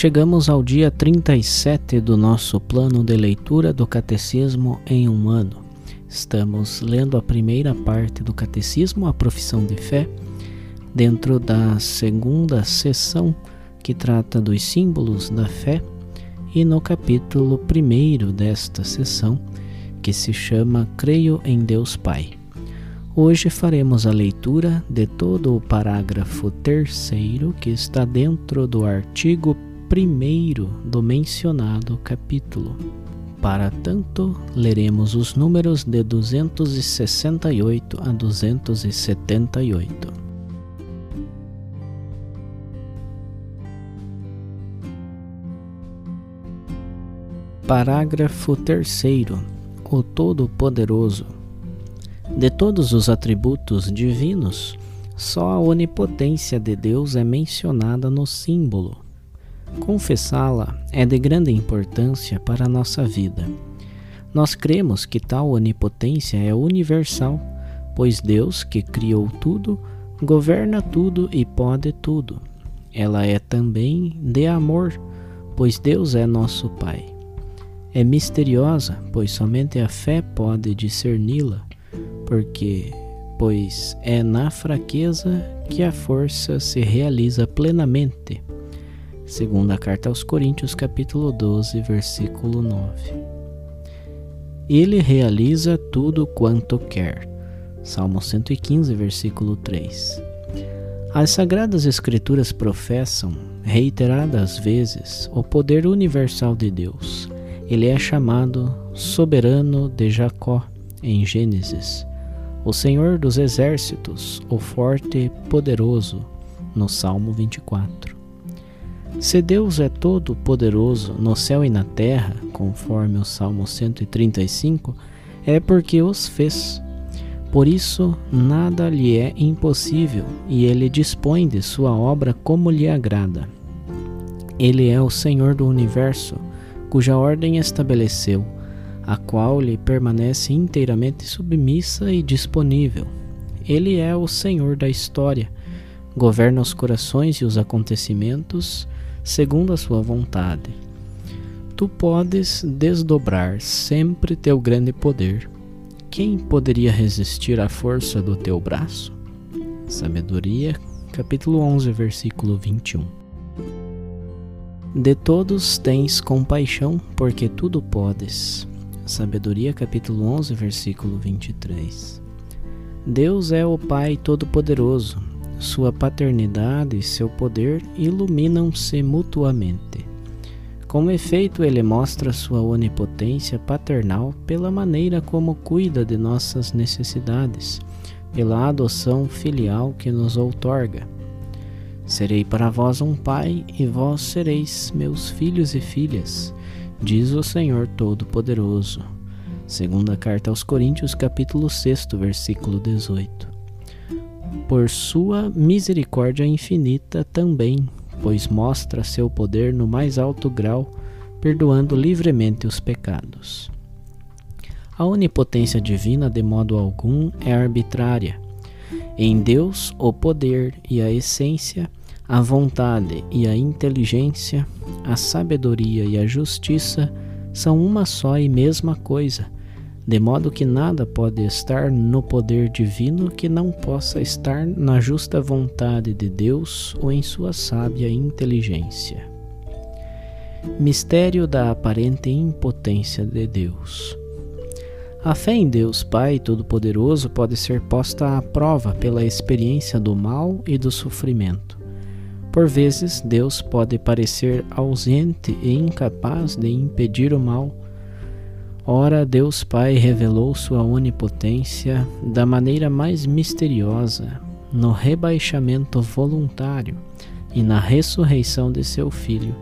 Chegamos ao dia 37 do nosso plano de leitura do Catecismo em um ano. Estamos lendo a primeira parte do Catecismo, a Profissão de Fé, dentro da segunda sessão que trata dos símbolos da fé, e no capítulo primeiro desta sessão, que se chama Creio em Deus Pai. Hoje faremos a leitura de todo o parágrafo terceiro que está dentro do artigo primeiro do mencionado capítulo. Para tanto, leremos os números de 268 a 278. Parágrafo 3 O Todo-Poderoso De todos os atributos divinos, só a onipotência de Deus é mencionada no símbolo Confessá-la é de grande importância para a nossa vida. Nós cremos que tal onipotência é universal, pois Deus, que criou tudo, governa tudo e pode tudo. Ela é também de amor, pois Deus é nosso Pai. É misteriosa, pois somente a fé pode discerni-la, porque pois é na fraqueza que a força se realiza plenamente. Segunda carta aos Coríntios, capítulo 12, versículo 9. Ele realiza tudo quanto quer. Salmo 115, versículo 3. As sagradas escrituras professam, reiteradas vezes, o poder universal de Deus. Ele é chamado soberano de Jacó em Gênesis, o Senhor dos exércitos, o forte e poderoso no Salmo 24. Se Deus é todo poderoso no céu e na terra, conforme o Salmo 135, é porque os fez. Por isso, nada lhe é impossível, e ele dispõe de sua obra como lhe agrada. Ele é o Senhor do universo, cuja ordem estabeleceu, a qual lhe permanece inteiramente submissa e disponível. Ele é o Senhor da história, governa os corações e os acontecimentos, segundo a sua vontade. Tu podes desdobrar sempre teu grande poder. Quem poderia resistir à força do teu braço? Sabedoria, capítulo 11, versículo 21. De todos tens compaixão, porque tudo podes. Sabedoria, capítulo 11, versículo 23. Deus é o Pai Todo-Poderoso, sua paternidade e seu poder iluminam-se mutuamente. Como efeito, ele mostra sua onipotência paternal pela maneira como cuida de nossas necessidades, pela adoção filial que nos outorga. Serei para vós um pai, e vós sereis meus filhos e filhas, diz o Senhor Todo-Poderoso. Segunda carta aos Coríntios, capítulo 6, versículo 18 por sua misericórdia infinita também, pois mostra seu poder no mais alto grau, perdoando livremente os pecados. A onipotência divina, de modo algum, é arbitrária. Em Deus, o poder e a essência, a vontade e a inteligência, a sabedoria e a justiça são uma só e mesma coisa de modo que nada pode estar no poder divino que não possa estar na justa vontade de Deus ou em sua sábia inteligência. Mistério da aparente impotência de Deus. A fé em Deus Pai Todo-Poderoso pode ser posta à prova pela experiência do mal e do sofrimento. Por vezes, Deus pode parecer ausente e incapaz de impedir o mal. Ora, Deus Pai revelou sua onipotência da maneira mais misteriosa no rebaixamento voluntário e na ressurreição de seu Filho,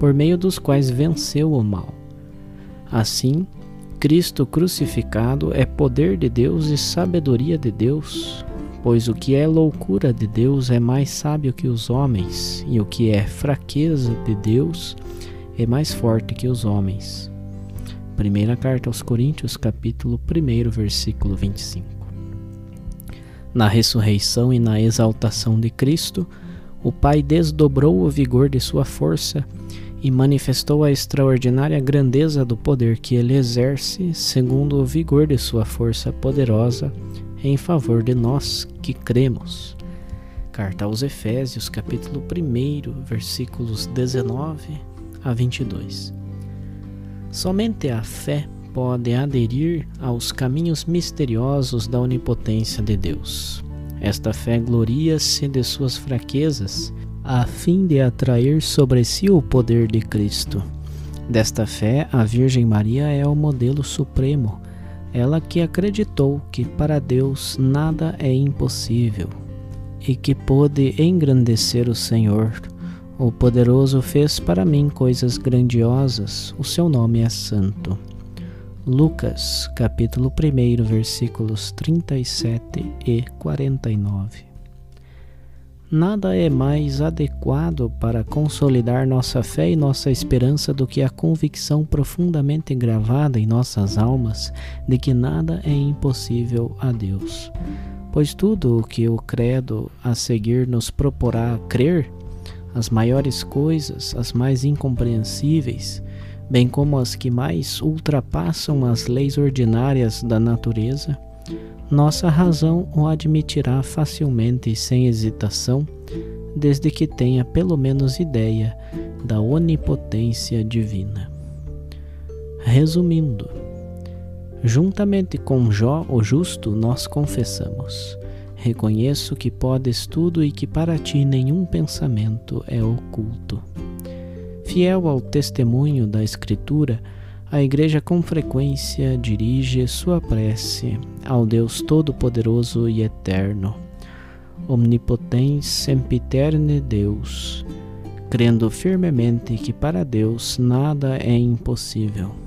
por meio dos quais venceu o mal. Assim, Cristo crucificado é poder de Deus e sabedoria de Deus, pois o que é loucura de Deus é mais sábio que os homens, e o que é fraqueza de Deus é mais forte que os homens. Primeira carta aos Coríntios, capítulo 1, versículo 25. Na ressurreição e na exaltação de Cristo, o Pai desdobrou o vigor de sua força e manifestou a extraordinária grandeza do poder que ele exerce, segundo o vigor de sua força poderosa, em favor de nós que cremos. Carta aos Efésios, capítulo 1, versículos 19 a 22. Somente a fé pode aderir aos caminhos misteriosos da onipotência de Deus. Esta fé gloria-se de suas fraquezas a fim de atrair sobre si o poder de Cristo. Desta fé, a Virgem Maria é o modelo supremo, ela que acreditou que para Deus nada é impossível e que pôde engrandecer o Senhor. O poderoso fez para mim coisas grandiosas, o seu nome é santo. Lucas, capítulo 1, versículos 37 e 49. Nada é mais adequado para consolidar nossa fé e nossa esperança do que a convicção profundamente gravada em nossas almas de que nada é impossível a Deus. Pois tudo o que o credo a seguir nos proporá crer, as maiores coisas, as mais incompreensíveis, bem como as que mais ultrapassam as leis ordinárias da natureza, nossa razão o admitirá facilmente e sem hesitação, desde que tenha pelo menos ideia da onipotência divina. Resumindo, juntamente com Jó, o justo, nós confessamos: Reconheço que podes tudo e que para ti nenhum pensamento é oculto. Fiel ao testemunho da Escritura, a Igreja com frequência dirige sua prece ao Deus Todo-Poderoso e Eterno, Omnipotens Sempiterne Deus, crendo firmemente que para Deus nada é impossível.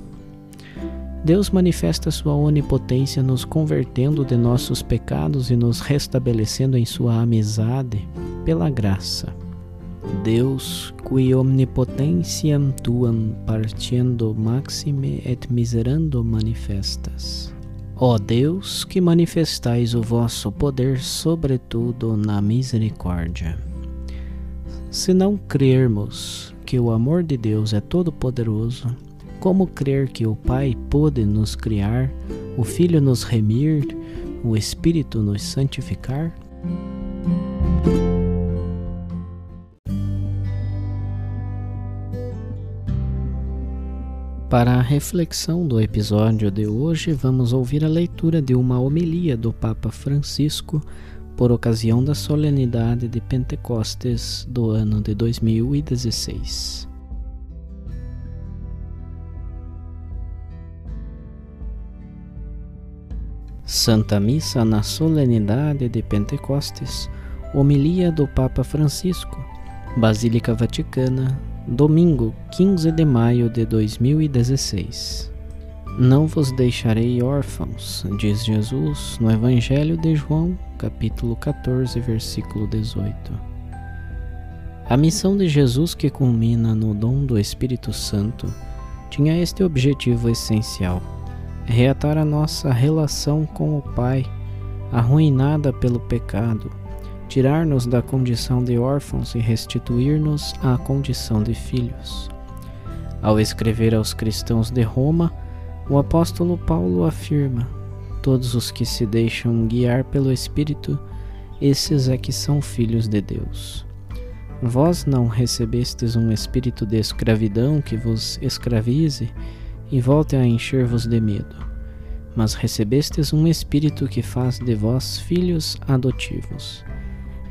Deus manifesta sua onipotência nos convertendo de nossos pecados e nos restabelecendo em sua amizade pela graça Deus, qui omnipotentiam tuam partiendo maxime et miserando manifestas. Ó Deus, que manifestais o vosso poder sobretudo na misericórdia. Se não crermos que o amor de Deus é todo-poderoso, como crer que o Pai pôde nos criar, o Filho nos remir, o Espírito nos santificar? Para a reflexão do episódio de hoje, vamos ouvir a leitura de uma homilia do Papa Francisco por ocasião da solenidade de Pentecostes do ano de 2016. Santa Missa na solenidade de Pentecostes, homilia do Papa Francisco, Basílica Vaticana, Domingo, 15 de maio de 2016. Não vos deixarei órfãos, diz Jesus no Evangelho de João, capítulo 14, versículo 18. A missão de Jesus, que culmina no dom do Espírito Santo, tinha este objetivo essencial: reatar a nossa relação com o Pai, arruinada pelo pecado tirar-nos da condição de órfãos e restituir-nos à condição de filhos. Ao escrever aos cristãos de Roma, O apóstolo Paulo afirma: todos os que se deixam guiar pelo Espírito, esses é que são filhos de Deus. Vós não recebestes um espírito de escravidão que vos escravize e volte a encher-vos de medo, mas recebestes um espírito que faz de vós filhos adotivos.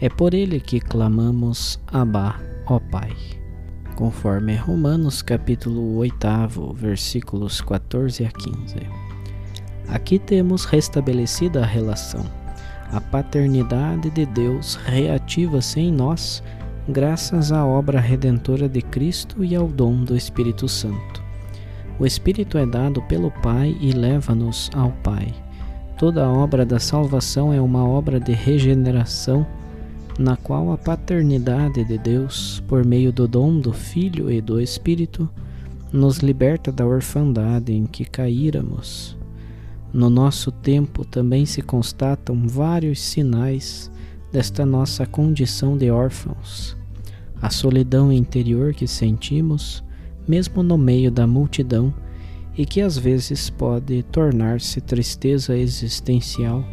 É por ele que clamamos Abá, ó Pai. Conforme Romanos capítulo 8, versículos 14 a 15. Aqui temos restabelecida a relação. A paternidade de Deus reativa-se em nós graças à obra redentora de Cristo e ao dom do Espírito Santo. O Espírito é dado pelo Pai e leva-nos ao Pai. Toda a obra da salvação é uma obra de regeneração, na qual a paternidade de Deus, por meio do dom do Filho e do Espírito, nos liberta da orfandade em que caíramos. No nosso tempo também se constatam vários sinais desta nossa condição de órfãos, a solidão interior que sentimos, mesmo no meio da multidão, e que às vezes pode tornar-se tristeza existencial,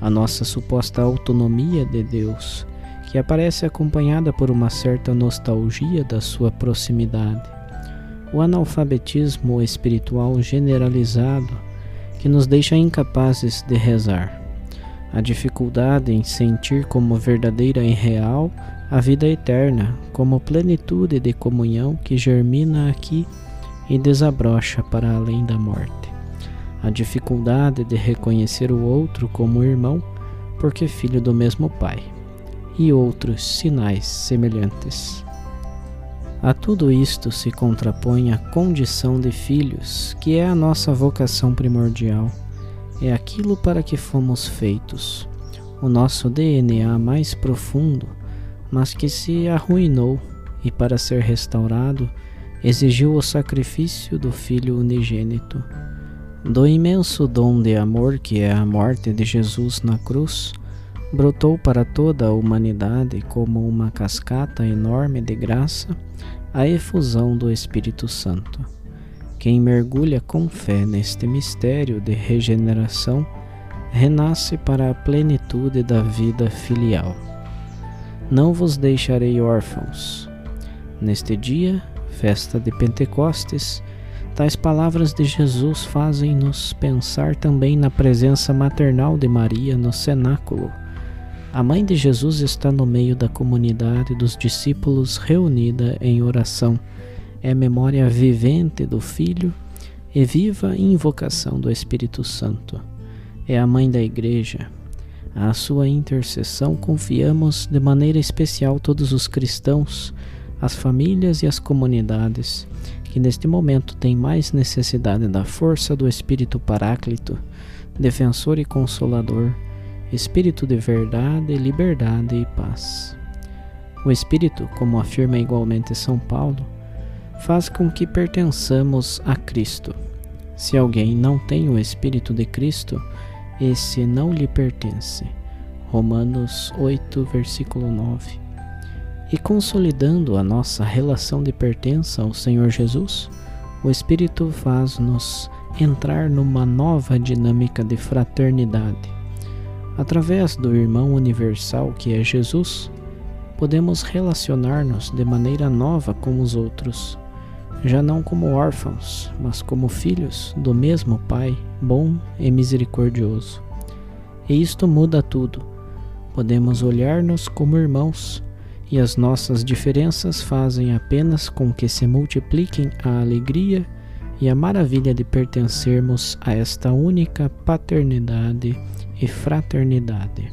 a nossa suposta autonomia de Deus, que aparece acompanhada por uma certa nostalgia da sua proximidade, o analfabetismo espiritual generalizado que nos deixa incapazes de rezar. A dificuldade em sentir como verdadeira e real a vida eterna, como plenitude de comunhão que germina aqui e desabrocha para além da morte. A dificuldade de reconhecer o outro como irmão, porque filho do mesmo Pai, e outros sinais semelhantes. A tudo isto se contrapõe a condição de filhos, que é a nossa vocação primordial é aquilo para que fomos feitos, o nosso DNA mais profundo, mas que se arruinou e para ser restaurado exigiu o sacrifício do Filho unigênito. Do imenso dom de amor que é a morte de Jesus na cruz, brotou para toda a humanidade como uma cascata enorme de graça a efusão do Espírito Santo. Quem mergulha com fé neste mistério de regeneração renasce para a plenitude da vida filial. Não vos deixarei órfãos. Neste dia, festa de Pentecostes, tais palavras de Jesus fazem-nos pensar também na presença maternal de Maria no cenáculo. A mãe de Jesus está no meio da comunidade dos discípulos reunida em oração é memória vivente do Filho e viva invocação do Espírito Santo. É a mãe da Igreja. À sua intercessão confiamos de maneira especial todos os cristãos, as famílias e as comunidades que neste momento têm mais necessidade da força do Espírito Paráclito, defensor e consolador, Espírito de verdade, liberdade e paz. O Espírito, como afirma igualmente São Paulo, faz com que pertençamos a Cristo. Se alguém não tem o Espírito de Cristo, esse não lhe pertence. Romanos 8, versículo 9. E consolidando a nossa relação de pertença ao Senhor Jesus, o Espírito faz-nos entrar numa nova dinâmica de fraternidade. Através do irmão universal que é Jesus, podemos relacionar-nos de maneira nova com os outros já não como órfãos, mas como filhos do mesmo Pai, bom e misericordioso. E isto muda tudo. Podemos olhar-nos como irmãos, e as nossas diferenças fazem apenas com que se multipliquem a alegria e a maravilha de pertencermos a esta única paternidade e fraternidade.